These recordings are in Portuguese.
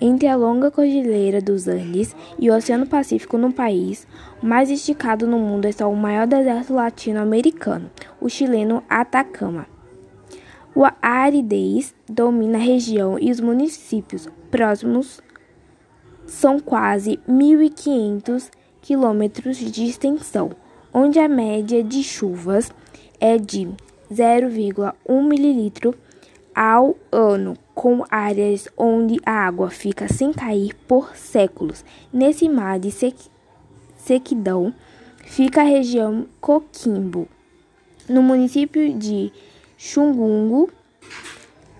entre a longa cordilheira dos Andes e o Oceano Pacífico no país, mais esticado no mundo está o maior deserto latino-americano, o chileno Atacama. A aridez domina a região e os municípios próximos são quase 1.500 quilômetros de extensão, onde a média de chuvas é de 0,1 mililitro ao ano, com áreas onde a água fica sem cair por séculos. Nesse mar de sequidão fica a região Coquimbo, no município de Xungungu,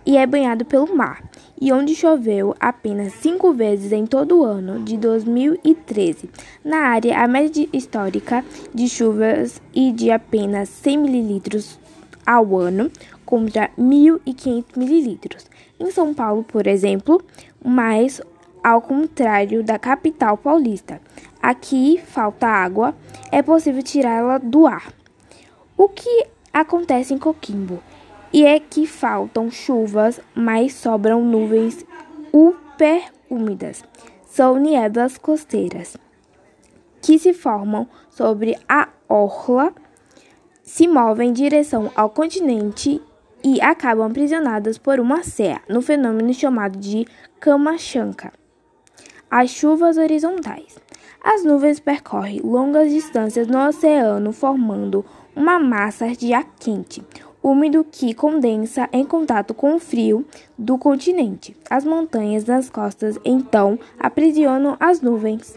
e é banhado pelo mar e onde choveu apenas cinco vezes em todo o ano de 2013. Na área, a média histórica de chuvas e de apenas 100 mililitros ao ano contra 1.500 mililitros. Em São Paulo, por exemplo, mas ao contrário da capital paulista, aqui falta água, é possível tirá-la do ar. O que acontece em Coquimbo? e é que faltam chuvas, mas sobram nuvens úmidas. São nieblas costeiras que se formam sobre a orla, se movem em direção ao continente e acabam aprisionadas por uma serra, no fenômeno chamado de Kamachanka. As chuvas horizontais. As nuvens percorrem longas distâncias no oceano, formando uma massa de ar quente úmido que condensa em contato com o frio do continente. As montanhas nas costas então aprisionam as nuvens.